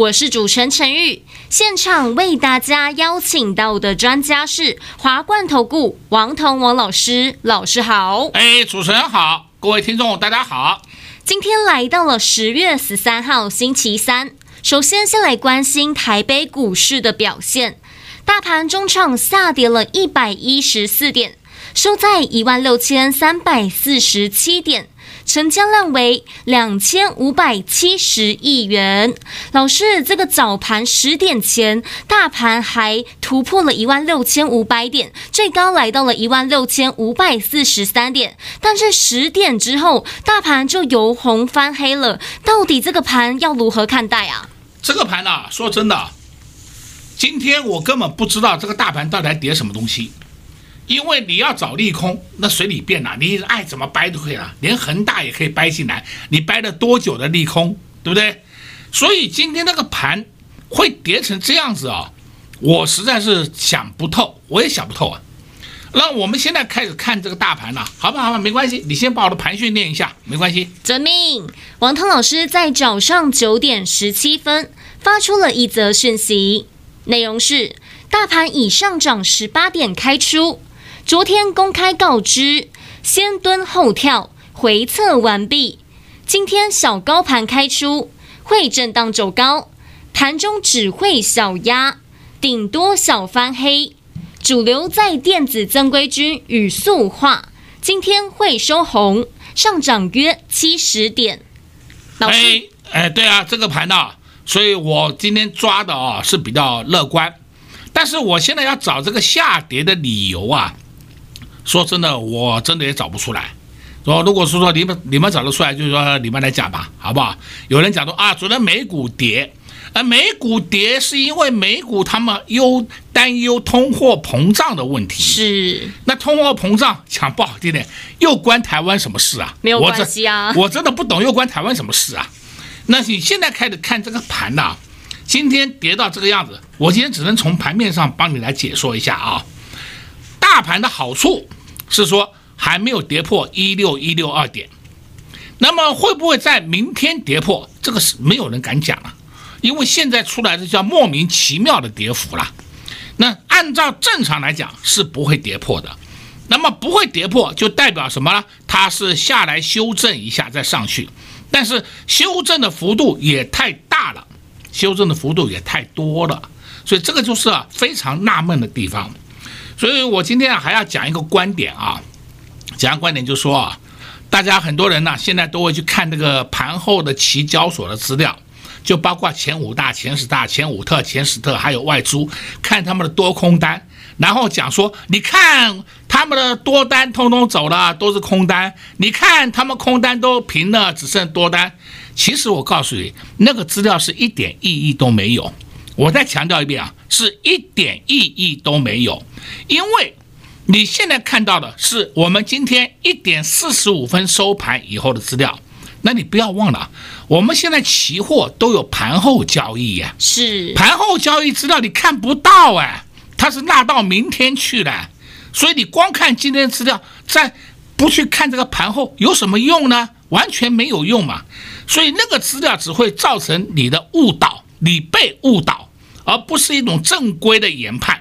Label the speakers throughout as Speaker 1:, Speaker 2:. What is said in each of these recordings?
Speaker 1: 我是主持人陈玉。现场为大家邀请到的专家是华冠投顾王彤王老师，老师好。
Speaker 2: 哎，主持人好，各位听众大家好。
Speaker 1: 今天来到了十月十三号星期三，首先先来关心台北股市的表现，大盘中场下跌了一百一十四点，收在一万六千三百四十七点。成交量为两千五百七十亿元。老师，这个早盘十点前，大盘还突破了一万六千五百点，最高来到了一万六千五百四十三点。但是十点之后，大盘就由红翻黑了。到底这个盘要如何看待啊？
Speaker 2: 这个盘呢、说真的，今天我根本不知道这个大盘到底在跌什么东西。因为你要找利空，那随你便啦，你爱怎么掰都可以了，连恒大也可以掰进来，你掰了多久的利空，对不对？所以今天那个盘会跌成这样子啊，我实在是想不透，我也想不透啊。那我们现在开始看这个大盘了，好吧，好吧，没关系，你先把我的盘训练一下，没关系。
Speaker 1: 遵命。王涛老师在早上九点十七分发出了一则讯息，内容是：大盘已上涨十八点开出。昨天公开告知，先蹲后跳，回测完毕。今天小高盘开出，会震荡走高，盘中只会小压，顶多小翻黑。主流在电子正规军与塑化，今天会收红，上涨约七十点。老师，
Speaker 2: 哎，哎，对啊，这个盘呢、啊，所以我今天抓的啊是比较乐观，但是我现在要找这个下跌的理由啊。说真的，我真的也找不出来。说如果是说你们你们找得出来，就是说你们来讲吧，好不好？有人讲说啊，昨天美股跌，而，美股跌是因为美股他们忧担忧通货膨胀的问题。
Speaker 1: 是。那
Speaker 2: 通货膨胀讲不好听点，又关台湾什么事啊？
Speaker 1: 没有关系啊。
Speaker 2: 我真的不懂又关台湾什么事啊？那你现在开始看这个盘呐，今天跌到这个样子，我今天只能从盘面上帮你来解说一下啊。大盘的好处是说还没有跌破一六一六二点，那么会不会在明天跌破？这个是没有人敢讲了，因为现在出来的叫莫名其妙的跌幅了。那按照正常来讲是不会跌破的，那么不会跌破就代表什么呢？它是下来修正一下再上去，但是修正的幅度也太大了，修正的幅度也太多了，所以这个就是非常纳闷的地方。所以我今天啊还要讲一个观点啊，讲观点就是说啊，大家很多人呢现在都会去看这个盘后的期交所的资料，就包括前五大、前十大、前五特、前十特，还有外租，看他们的多空单，然后讲说，你看他们的多单通通走了，都是空单，你看他们空单都平了，只剩多单。其实我告诉你，那个资料是一点意义都没有。我再强调一遍啊，是一点意义都没有，因为你现在看到的是我们今天一点四十五分收盘以后的资料，那你不要忘了，我们现在期货都有盘后交易呀，
Speaker 1: 是
Speaker 2: 盘后交易资料你看不到哎，它是纳到明天去了，所以你光看今天的资料，再不去看这个盘后有什么用呢？完全没有用嘛，所以那个资料只会造成你的误导，你被误导。而不是一种正规的研判。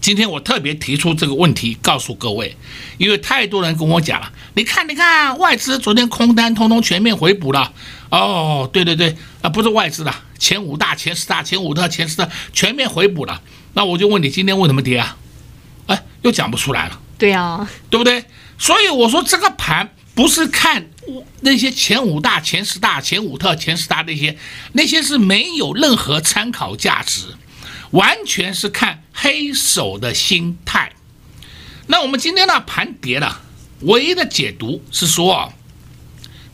Speaker 2: 今天我特别提出这个问题，告诉各位，因为太多人跟我讲了，你看，你看，外资昨天空单通通全面回补了。哦，对对对，啊，不是外资的，前五大、前十大、前五特、前十大全面回补了。那我就问你，今天为什么跌啊？哎，又讲不出来了。
Speaker 1: 对啊，
Speaker 2: 对不对？所以我说这个盘不是看。那些前五大、前十大、前五特、前十大那些，那些是没有任何参考价值，完全是看黑手的心态。那我们今天呢盘跌了，唯一的解读是说，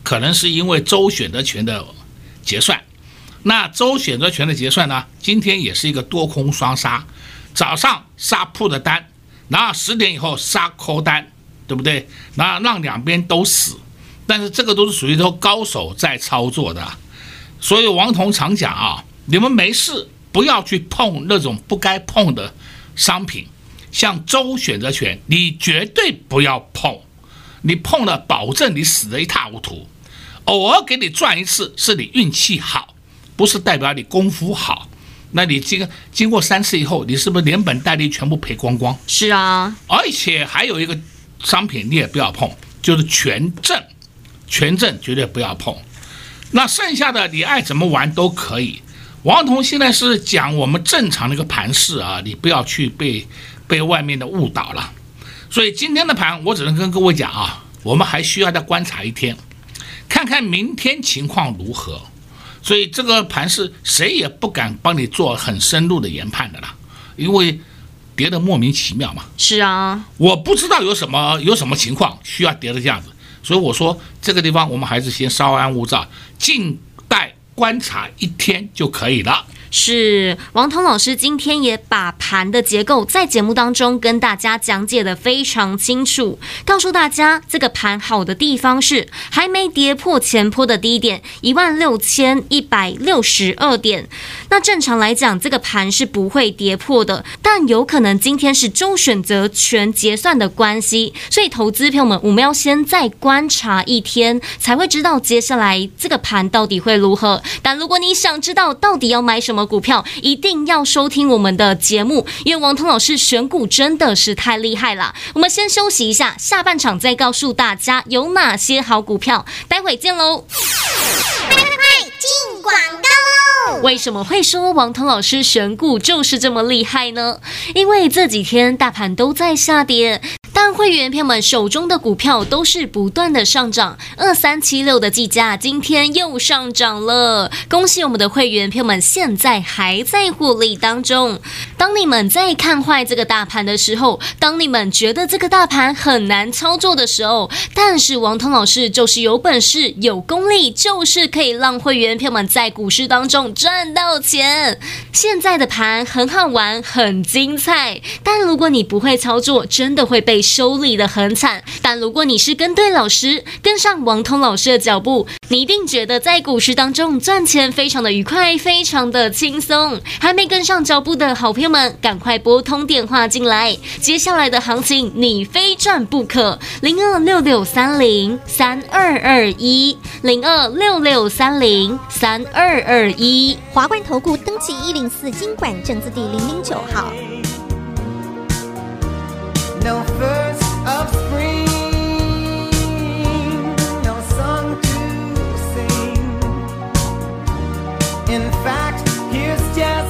Speaker 2: 可能是因为周选择权的结算，那周选择权的结算呢，今天也是一个多空双杀，早上杀铺的单，然后十点以后杀 call 单，对不对？那让两边都死，但是这个都是属于说高手在操作的，所以王彤常讲啊，你们没事不要去碰那种不该碰的商品，像周选择权，你绝对不要碰，你碰了保证你死得一塌糊涂。偶尔给你赚一次，是你运气好，不是代表你功夫好。那你经经过三次以后，你是不是连本带利全部赔光光？
Speaker 1: 是啊，
Speaker 2: 而且还有一个商品你也不要碰，就是权证，权证绝对不要碰。那剩下的你爱怎么玩都可以。王彤现在是讲我们正常的一个盘势啊，你不要去被被外面的误导了。所以今天的盘我只能跟各位讲啊，我们还需要再观察一天。看看明天情况如何，所以这个盘是谁也不敢帮你做很深入的研判的啦，因为跌得莫名其妙嘛。
Speaker 1: 是啊，
Speaker 2: 我不知道有什么有什么情况需要跌的这样子，所以我说这个地方我们还是先稍安勿躁，静待观察一天就可以了。
Speaker 1: 是王彤老师今天也把盘的结构在节目当中跟大家讲解的非常清楚，告诉大家这个盘好的地方是还没跌破前坡的低点一万六千一百六十二点。那正常来讲，这个盘是不会跌破的，但有可能今天是周选择权结算的关系，所以投资朋友们，我们要先再观察一天，才会知道接下来这个盘到底会如何。但如果你想知道到底要买什么股票，一定要收听我们的节目，因为王彤老师选股真的是太厉害了。我们先休息一下，下半场再告诉大家有哪些好股票，待会见喽。快快快，进广告。为什么会说王腾老师选股就是这么厉害呢？因为这几天大盘都在下跌。会员朋友们手中的股票都是不断的上涨，二三七六的计价今天又上涨了，恭喜我们的会员朋友们，现在还在获利当中。当你们在看坏这个大盘的时候，当你们觉得这个大盘很难操作的时候，但是王彤老师就是有本事、有功力，就是可以让会员朋友们在股市当中赚到钱。现在的盘很好玩，很精彩，但如果你不会操作，真的会被。收利的很惨，但如果你是跟对老师，跟上王通老师的脚步，你一定觉得在股市当中赚钱非常的愉快，非常的轻松。还没跟上脚步的好朋友们，赶快拨通电话进来，接下来的行情你非赚不可。零二六六三零三二二一，零二六六三零三二二一，
Speaker 3: 华冠投顾登记一零四经管证字第零零九号。No
Speaker 4: In fact, here's just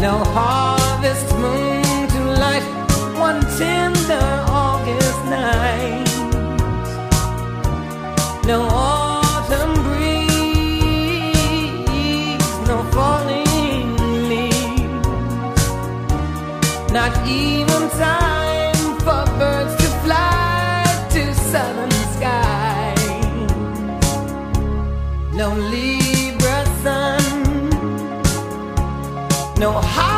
Speaker 4: No harvest moon to light one tender August night. No autumn breeze, no falling
Speaker 3: leaves, not even. Know how.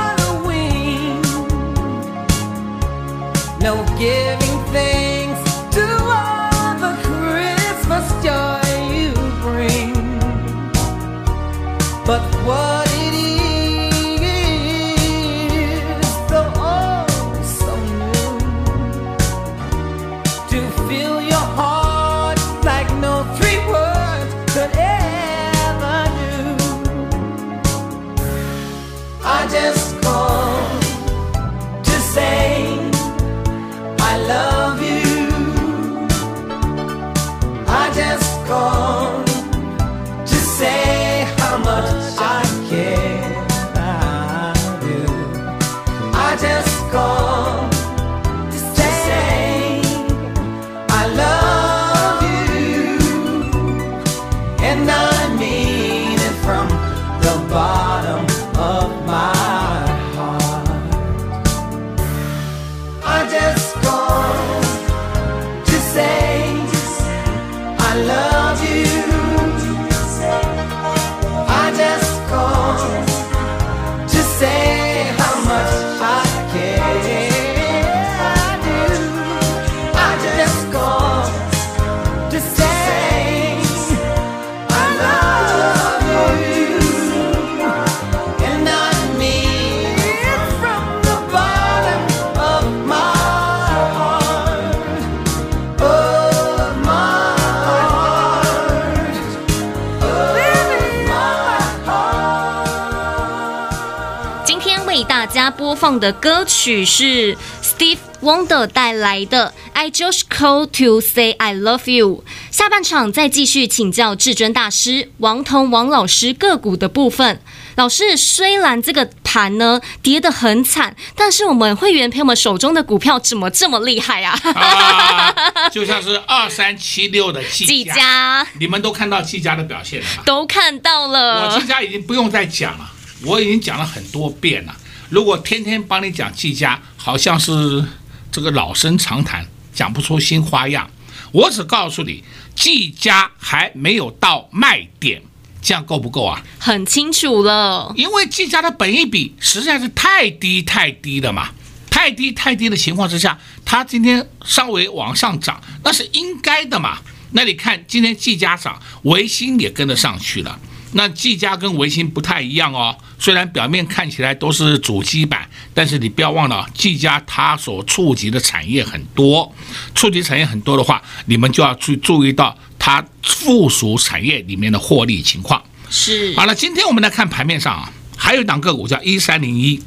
Speaker 3: 播放的歌曲是 Steve Wonder 带来的《I Just Call to Say I Love You》。下半场再继续请教至尊大师王彤王老师个股的部分。老师，虽然这个盘呢跌得很惨，但是我们会员朋友们手中的股票怎么这么厉害啊？
Speaker 2: 啊，就像是二三七六的技
Speaker 3: 技
Speaker 2: 嘉，你们都看到技嘉的表现了吧？
Speaker 3: 都看到
Speaker 2: 我
Speaker 3: 了
Speaker 2: 技，嘉已经不用再讲了，我已经讲了很多遍了。如果天天帮你讲技嘉，好像是这个老生常谈，讲不出新花样。我只告诉你，技嘉还没有到卖点，这样够不够啊？
Speaker 3: 很清楚了。
Speaker 2: 因为技嘉的本益比实在是太低太低了嘛，太低太低的情况之下，它今天稍微往上涨，那是应该的嘛。那你看今天技嘉涨，维新也跟得上去了。那技嘉跟微星不太一样哦，虽然表面看起来都是主机板，但是你不要忘了，技嘉它所触及的产业很多，触及产业很多的话，你们就要去注意到它附属产业里面的获利情况。
Speaker 3: 是
Speaker 2: 好了，今天我们来看盘面上啊，还有一档个股叫一三零一，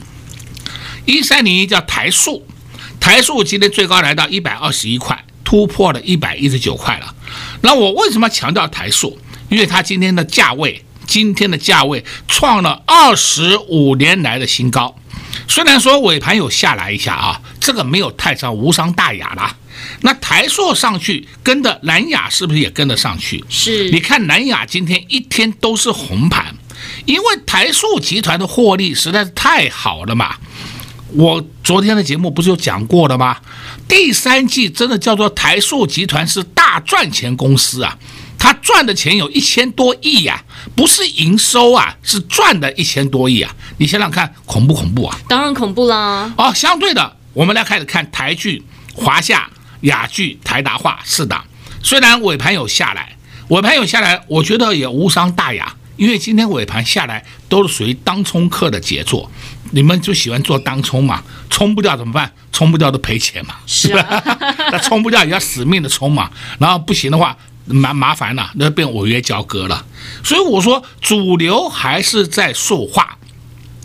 Speaker 2: 一三零一叫台塑，台塑今天最高来到一百二十一块，突破了一百一十九块了。那我为什么强调台塑？因为它今天的价位，今天的价位创了二十五年来的新高。虽然说尾盘有下来一下啊，这个没有太伤，无伤大雅啦。那台塑上去，跟着南亚是不是也跟得上去？
Speaker 3: 是，
Speaker 2: 你看南亚今天一天都是红盘，因为台塑集团的获利实在是太好了嘛。我昨天的节目不是有讲过了吗？第三季真的叫做台塑集团是大赚钱公司啊，他赚的钱有一千多亿呀、啊，不是营收啊，是赚的一千多亿啊。你想想看，恐不恐怖啊？
Speaker 3: 当然恐怖啦。
Speaker 2: 哦，相对的，我们来开始看台剧、华夏、雅剧、台达化四档，虽然尾盘有下来，尾盘有下来，我觉得也无伤大雅，因为今天尾盘下来都是属于当冲客的杰作，你们就喜欢做当冲嘛，冲不掉怎么办？冲不掉都赔钱嘛，
Speaker 3: 是啊，
Speaker 2: 那冲不掉也要死命的冲嘛，然后不行的话麻麻烦了，那变违约交割了，所以我说主流还是在塑化，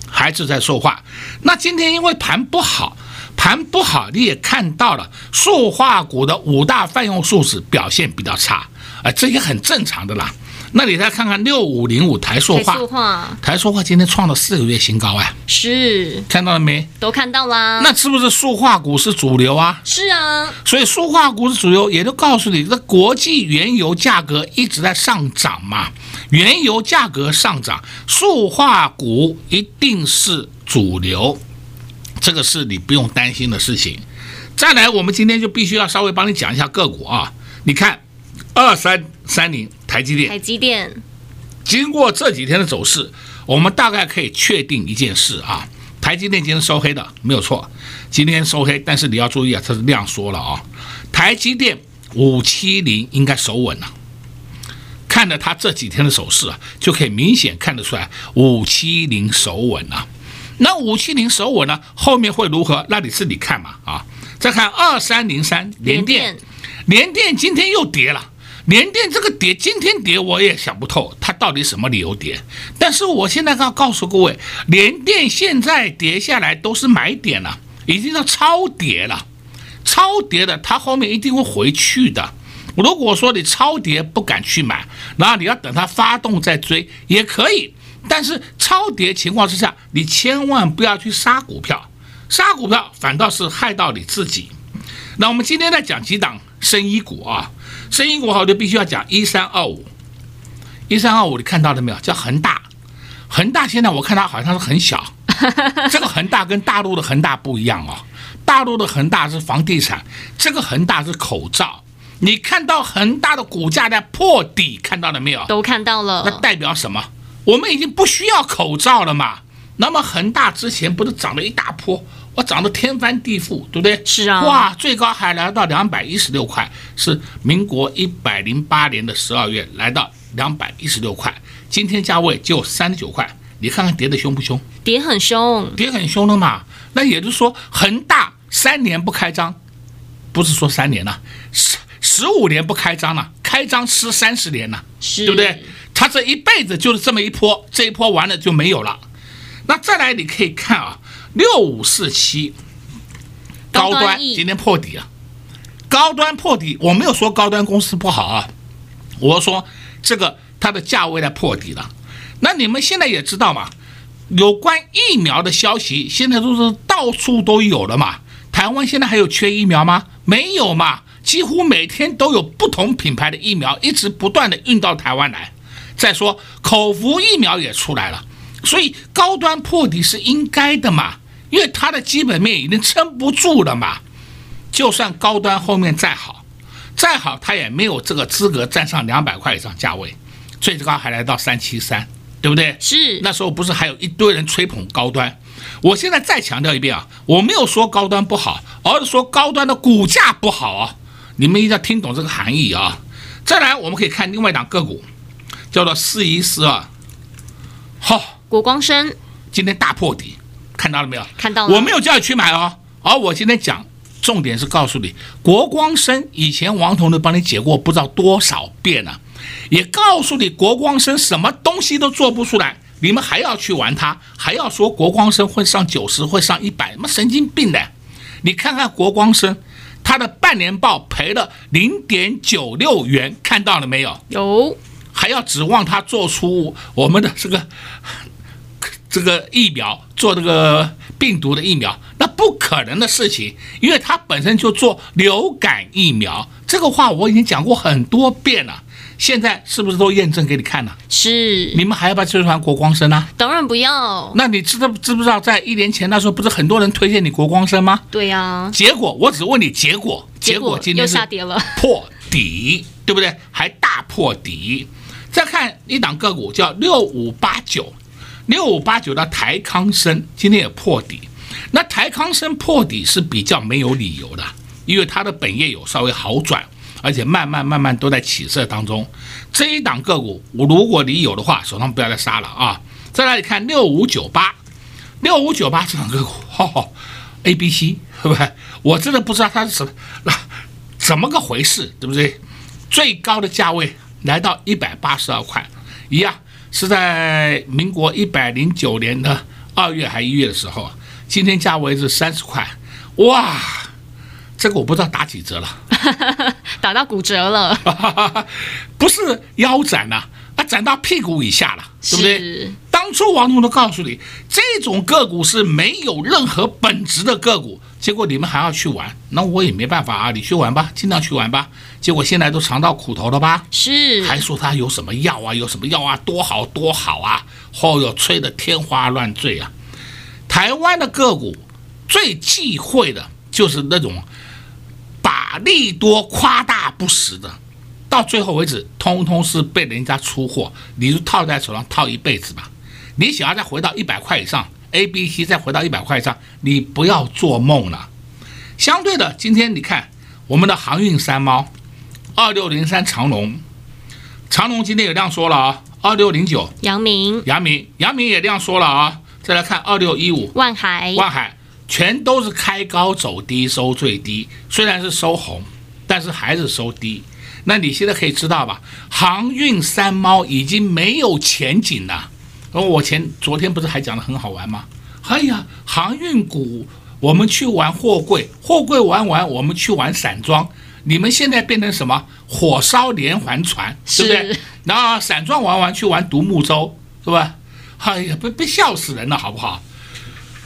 Speaker 2: 还是在塑化。那今天因为盘不好。盘不好，你也看到了，塑化股的五大泛用树脂表现比较差，啊、这也很正常的啦。那你再看看六五零五台塑化，
Speaker 3: 台塑化，
Speaker 2: 化今天创了四个月新高哎，
Speaker 3: 是
Speaker 2: 看到了没？
Speaker 3: 都看到啦。
Speaker 2: 那是不是塑化股是主流啊？
Speaker 3: 是啊，
Speaker 2: 所以塑化股是主流，也就告诉你，这国际原油价格一直在上涨嘛，原油价格上涨，塑化股一定是主流。这个是你不用担心的事情。再来，我们今天就必须要稍微帮你讲一下个股啊。你看，二三三零台积电，
Speaker 3: 台积电
Speaker 2: 经过这几天的走势，我们大概可以确定一件事啊，台积电今天收黑的没有错，今天收黑，但是你要注意啊，它是量缩了啊，台积电五七零应该守稳了。看了它这几天的走势啊，就可以明显看得出来五七零守稳了。那五七零守稳呢，后面会如何？那你自己看嘛啊。再看二三零三联电，联电今天又跌了。连电这个跌，今天跌我也想不透，它到底什么理由跌？但是我现在要告诉各位，连电现在跌下来都是买点了，已经要超跌了，超跌的它后面一定会回去的。如果说你超跌不敢去买，然后你要等它发动再追也可以，但是超跌情况之下，你千万不要去杀股票，杀股票反倒是害到你自己。那我们今天再讲几档生医股啊。生意股好，就必须要讲一三二五，一三二五，你看到了没有？叫恒大，恒大现在我看它好像是很小，这个恒大跟大陆的恒大不一样哦，大陆的恒大是房地产，这个恒大是口罩。你看到恒大的股价在破底，看到了没有？
Speaker 1: 都看到了。
Speaker 2: 那代表什么？我们已经不需要口罩了嘛？那么恒大之前不是涨了一大波？我涨得天翻地覆，对不对？
Speaker 1: 是啊，
Speaker 2: 哇，最高还来到两百一十六块，是民国一百零八年的十二月来到两百一十六块，今天价位就三十九块，你看看跌的凶不凶？
Speaker 1: 跌很凶，
Speaker 2: 跌很凶的嘛。那也就是说，恒大三年不开张，不是说三年了，十十五年不开张了，开张吃三十年了，
Speaker 1: 是，
Speaker 2: 对不对？他这一辈子就是这么一波，这一波完了就没有了。那再来，你可以看啊。六五四七，高端今天破底了，高端破底，我没有说高端公司不好啊，我说这个它的价位在破底了。那你们现在也知道嘛，有关疫苗的消息现在都是到处都有了嘛。台湾现在还有缺疫苗吗？没有嘛，几乎每天都有不同品牌的疫苗一直不断的运到台湾来。再说口服疫苗也出来了，所以高端破底是应该的嘛。因为它的基本面已经撑不住了嘛，就算高端后面再好，再好它也没有这个资格站上两百块以上价位，最高还来到三七三，对不对？
Speaker 1: 是。
Speaker 2: 那时候不是还有一堆人吹捧高端？我现在再强调一遍啊，我没有说高端不好，而是说高端的股价不好啊，你们一定要听懂这个含义啊。再来，我们可以看另外一档个股，叫做四一四二，好，
Speaker 1: 国光生
Speaker 2: 今天大破底。看到了没有？
Speaker 1: 看到了。
Speaker 2: 我没有叫你去买哦，而我今天讲重点是告诉你，国光生以前王彤都帮你解过不知道多少遍了，也告诉你国光生什么东西都做不出来，你们还要去玩它，还要说国光生会上九十，会上一百，什么神经病的？你看看国光生，它的半年报赔了零点九六元，看到了没有？
Speaker 1: 有。
Speaker 2: 还要指望它做出我们的这个。这个疫苗做这个病毒的疫苗，那不可能的事情，因为它本身就做流感疫苗。这个话我已经讲过很多遍了，现在是不是都验证给你看了？
Speaker 1: 是。
Speaker 2: 你们还要不要追传国光生啊？
Speaker 1: 当然不要。
Speaker 2: 那你知道知不知道，在一年前那时候，不是很多人推荐你国光生吗？
Speaker 1: 对呀、啊。
Speaker 2: 结果我只问你结果，结果今天
Speaker 1: 下跌了，
Speaker 2: 破底，对不对？还大破底。再看一档个股叫六五八九。六五八九的台康生今天也破底，那台康生破底是比较没有理由的，因为它的本业有稍微好转，而且慢慢慢慢都在起色当中。这一档个股，我如果你有的话，手上不要再杀了啊！再来看六五九八，六五九八这档个股，哈哈，A B C，对不对？我真的不知道它是什么，那怎么个回事，对不对？最高的价位来到一百八十二块，一样。是在民国一百零九年的二月还一月的时候，今天价位是三十块，哇，这个我不知道打几折了，
Speaker 1: 打到骨折了，
Speaker 2: 不是腰斩了，啊，斩到屁股以下了，对不
Speaker 1: 对？
Speaker 2: 当初王总都告诉你，这种个股是没有任何本质的个股。结果你们还要去玩，那我也没办法啊！你去玩吧，尽量去玩吧。结果现在都尝到苦头了吧？
Speaker 1: 是，
Speaker 2: 还说他有什么药啊，有什么药啊，多好多好啊！后、哦、又吹得天花乱坠啊！台湾的个股最忌讳的就是那种把利多夸大不实的，到最后为止，通通是被人家出货，你就套在手上套一辈子吧。你想要再回到一百块以上，A、B、C 再回到一百块以上，你不要做梦了。相对的，今天你看我们的航运三猫，二六零三长隆，长隆今天也这样说了啊，二六零九
Speaker 1: 阳明、
Speaker 2: 阳明，阳明也这样说了啊。再来看二六一五
Speaker 1: 万海，
Speaker 2: 万海全都是开高走低收最低，虽然是收红，但是还是收低。那你现在可以知道吧？航运三猫已经没有前景了。而我前昨天不是还讲的很好玩吗？哎呀，航运股我们去玩货柜，货柜玩完我们去玩散装，你们现在变成什么？火烧连环船，对不对？然后散装玩完去玩独木舟，是吧？哎呀，被被笑死人了，好不好？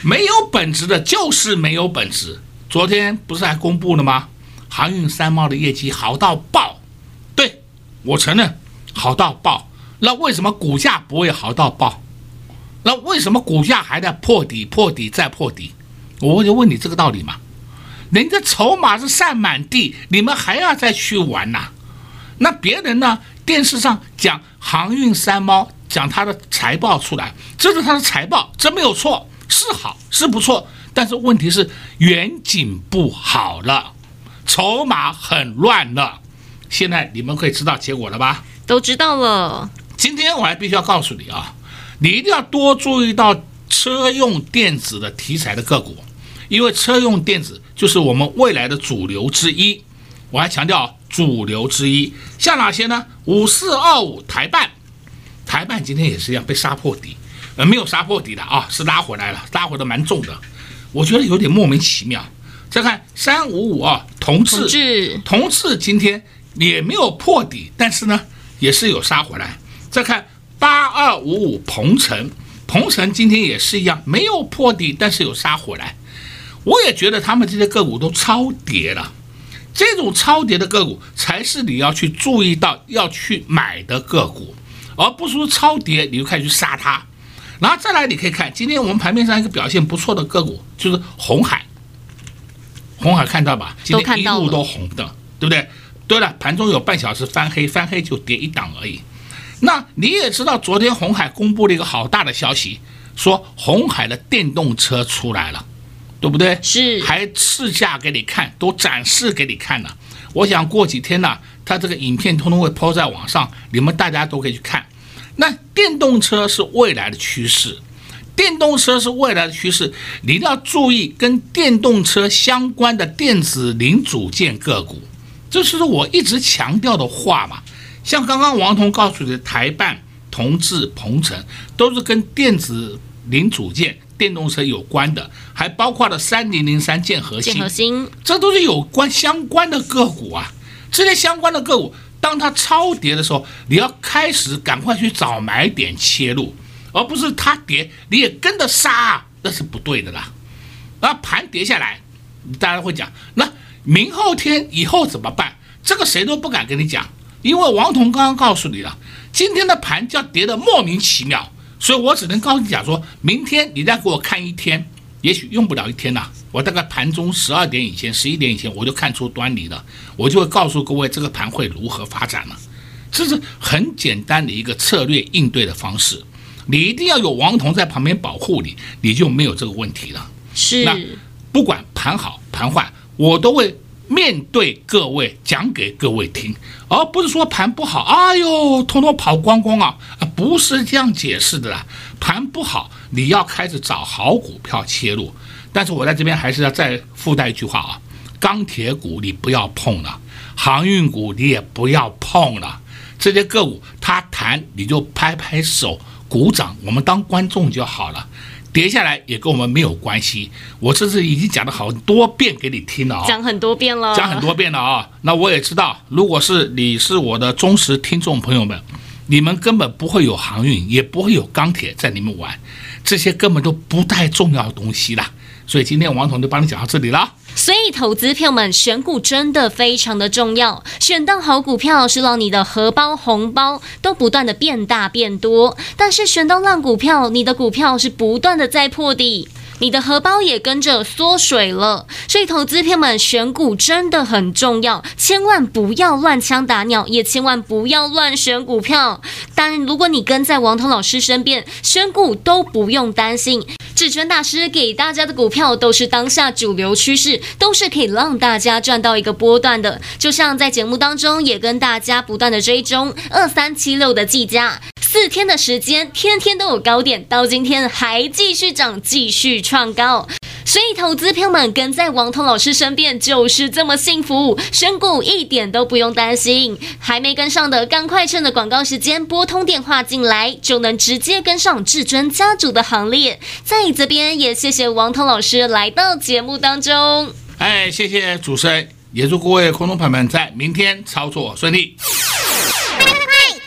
Speaker 2: 没有本质的，就是没有本质。昨天不是还公布了吗？航运三猫的业绩好到爆，对，我承认好到爆。那为什么股价不会好到爆？那为什么股价还在破底、破底再破底？我就问你这个道理嘛。人家筹码是散满地，你们还要再去玩呐？那别人呢？电视上讲航运三猫。讲他的财报出来，这是他的财报，这没有错，是好是不错，但是问题是远景不好了，筹码很乱了。现在你们可以知道结果了吧？
Speaker 1: 都知道了。
Speaker 2: 今天我还必须要告诉你啊，你一定要多注意到车用电子的题材的个股，因为车用电子就是我们未来的主流之一。我还强调主流之一，像哪些呢？五四二五台办。台办今天也是一样被杀破底，呃，没有杀破底的啊，是拉回来了，拉回的蛮重的，我觉得有点莫名其妙。再看三五五二同致，同致今天也没有破底，但是呢也是有杀回来。再看八二五五鹏程，鹏程今天也是一样没有破底，但是有杀回来。我也觉得他们这些个股都超跌了，这种超跌的个股才是你要去注意到要去买的个股。而不是说超跌，你就开始去杀它，然后再来，你可以看今天我们盘面上一个表现不错的个股，就是红海。红海看到吧？今天一路都红的，对不对？对了，盘中有半小时翻黑，翻黑就跌一档而已。那你也知道，昨天红海公布了一个好大的消息，说红海的电动车出来了，对不对？
Speaker 1: 是，
Speaker 2: 还试驾给你看，都展示给你看了。我想过几天呢。它这个影片通通会抛在网上，你们大家都可以去看。那电动车是未来的趋势，电动车是未来的趋势，你一定要注意跟电动车相关的电子零组件个股，这是我一直强调的话嘛。像刚刚王彤告诉你的台办、同志、鹏程，都是跟电子零组件、电动车有关的，还包括了三零零三健和兴，
Speaker 1: 健和兴，
Speaker 2: 这都是有关相关的个股啊。这些相关的个股，当它超跌的时候，你要开始赶快去找买点切入，而不是它跌你也跟着杀，那是不对的啦。那盘跌下来，大家会讲，那明后天以后怎么办？这个谁都不敢跟你讲，因为王彤刚刚告诉你了，今天的盘叫跌得莫名其妙，所以我只能告诉你讲，说明天你再给我看一天。也许用不了一天呐，我大概盘中十二点以前、十一点以前，我就看出端倪了，我就会告诉各位这个盘会如何发展了。这是很简单的一个策略应对的方式，你一定要有王彤在旁边保护你，你就没有这个问题了。
Speaker 1: 是，
Speaker 2: 那不管盘好盘坏，我都会面对各位讲给各位听，而不是说盘不好，哎呦，通通跑光光啊，不是这样解释的啦，盘不好。你要开始找好股票切入，但是我在这边还是要再附带一句话啊，钢铁股你不要碰了，航运股你也不要碰了，这些个股它弹你就拍拍手鼓掌，我们当观众就好了，跌下来也跟我们没有关系。我这是已经讲了好多遍给你听了啊，
Speaker 1: 讲很多遍了，
Speaker 2: 讲很多遍了啊。那我也知道，如果是你是我的忠实听众朋友们，你们根本不会有航运，也不会有钢铁在里面玩。这些根本都不太重要的东西啦，所以今天王总就帮你讲到这里了。
Speaker 1: 所以，投资票们选股真的非常的重要，选到好股票是让你的荷包红包都不断的变大变多。但是选到烂股票，你的股票是不断的在破底。你的荷包也跟着缩水了。所以，投资朋友们选股真的很重要，千万不要乱枪打鸟，也千万不要乱选股票。当然，如果你跟在王彤老师身边，选股都不用担心。至尊大师给大家的股票都是当下主流趋势，都是可以让大家赚到一个波段的。就像在节目当中也跟大家不断的追踪二三七六的计价。四天的时间，天天都有高点，到今天还继续涨，继续创高。所以，投资朋友们跟在王彤老师身边就是这么幸福，选股一点都不用担心。还没跟上的，赶快趁着广告时间拨通电话进来，就能直接跟上至尊家族的行列。在这边也谢谢王彤老师来到节目当中。
Speaker 2: 哎，谢谢主持人，也祝各位空中朋友们在明天操作顺利。
Speaker 1: 快快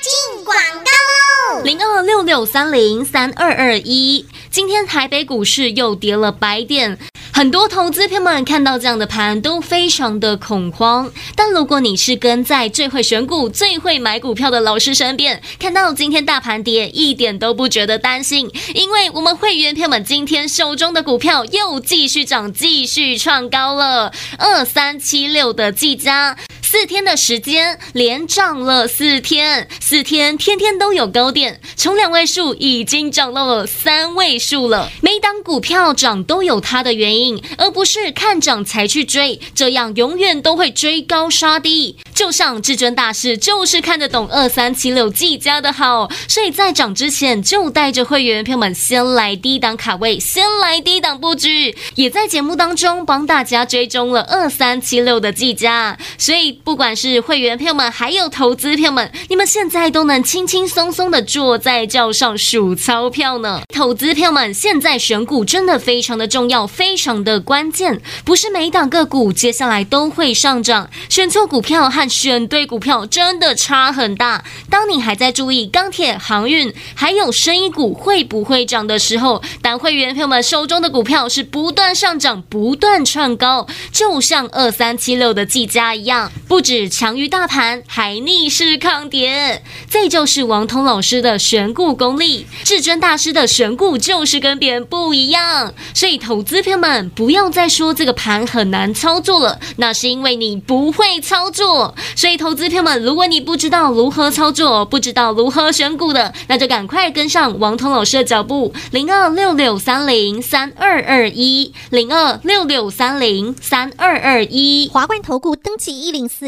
Speaker 1: 进广告喽零二六六三零三二二一，今天台北股市又跌了百点，很多投资朋友们看到这样的盘都非常的恐慌。但如果你是跟在最会选股、最会买股票的老师身边，看到今天大盘跌，一点都不觉得担心，因为我们会员朋友们今天手中的股票又继续涨，继续创高了，二三七六的技嘉。四天的时间，连涨了四天，四天天天都有高点，从两位数已经涨到了三位数了。每档股票涨都有它的原因，而不是看涨才去追，这样永远都会追高杀低。就像至尊大师就是看得懂二三七六技嘉的好，所以在涨之前就带着会员朋友们先来低档卡位，先来低档布局，也在节目当中帮大家追踪了二三七六的技嘉，所以。不管是会员朋友们，还有投资朋友们，你们现在都能轻轻松松的坐在轿上数钞票呢。投资朋友们，现在选股真的非常的重要，非常的关键。不是每一档个股接下来都会上涨，选错股票和选对股票真的差很大。当你还在注意钢铁、航运还有生意股会不会涨的时候，当会员朋友们手中的股票是不断上涨、不断创高，就像二三七六的技嘉一样。不不止强于大盘，还逆势抗跌，这就是王通老师的选股功力。至尊大师的选股就是跟别人不一样，所以投资朋友们不要再说这个盘很难操作了，那是因为你不会操作。所以投资朋友们，如果你不知道如何操作，不知道如何选股的，那就赶快跟上王通老师的脚步，零二六六三零三二二一，零二六六三零三二二一，
Speaker 3: 华冠投顾登记一零四。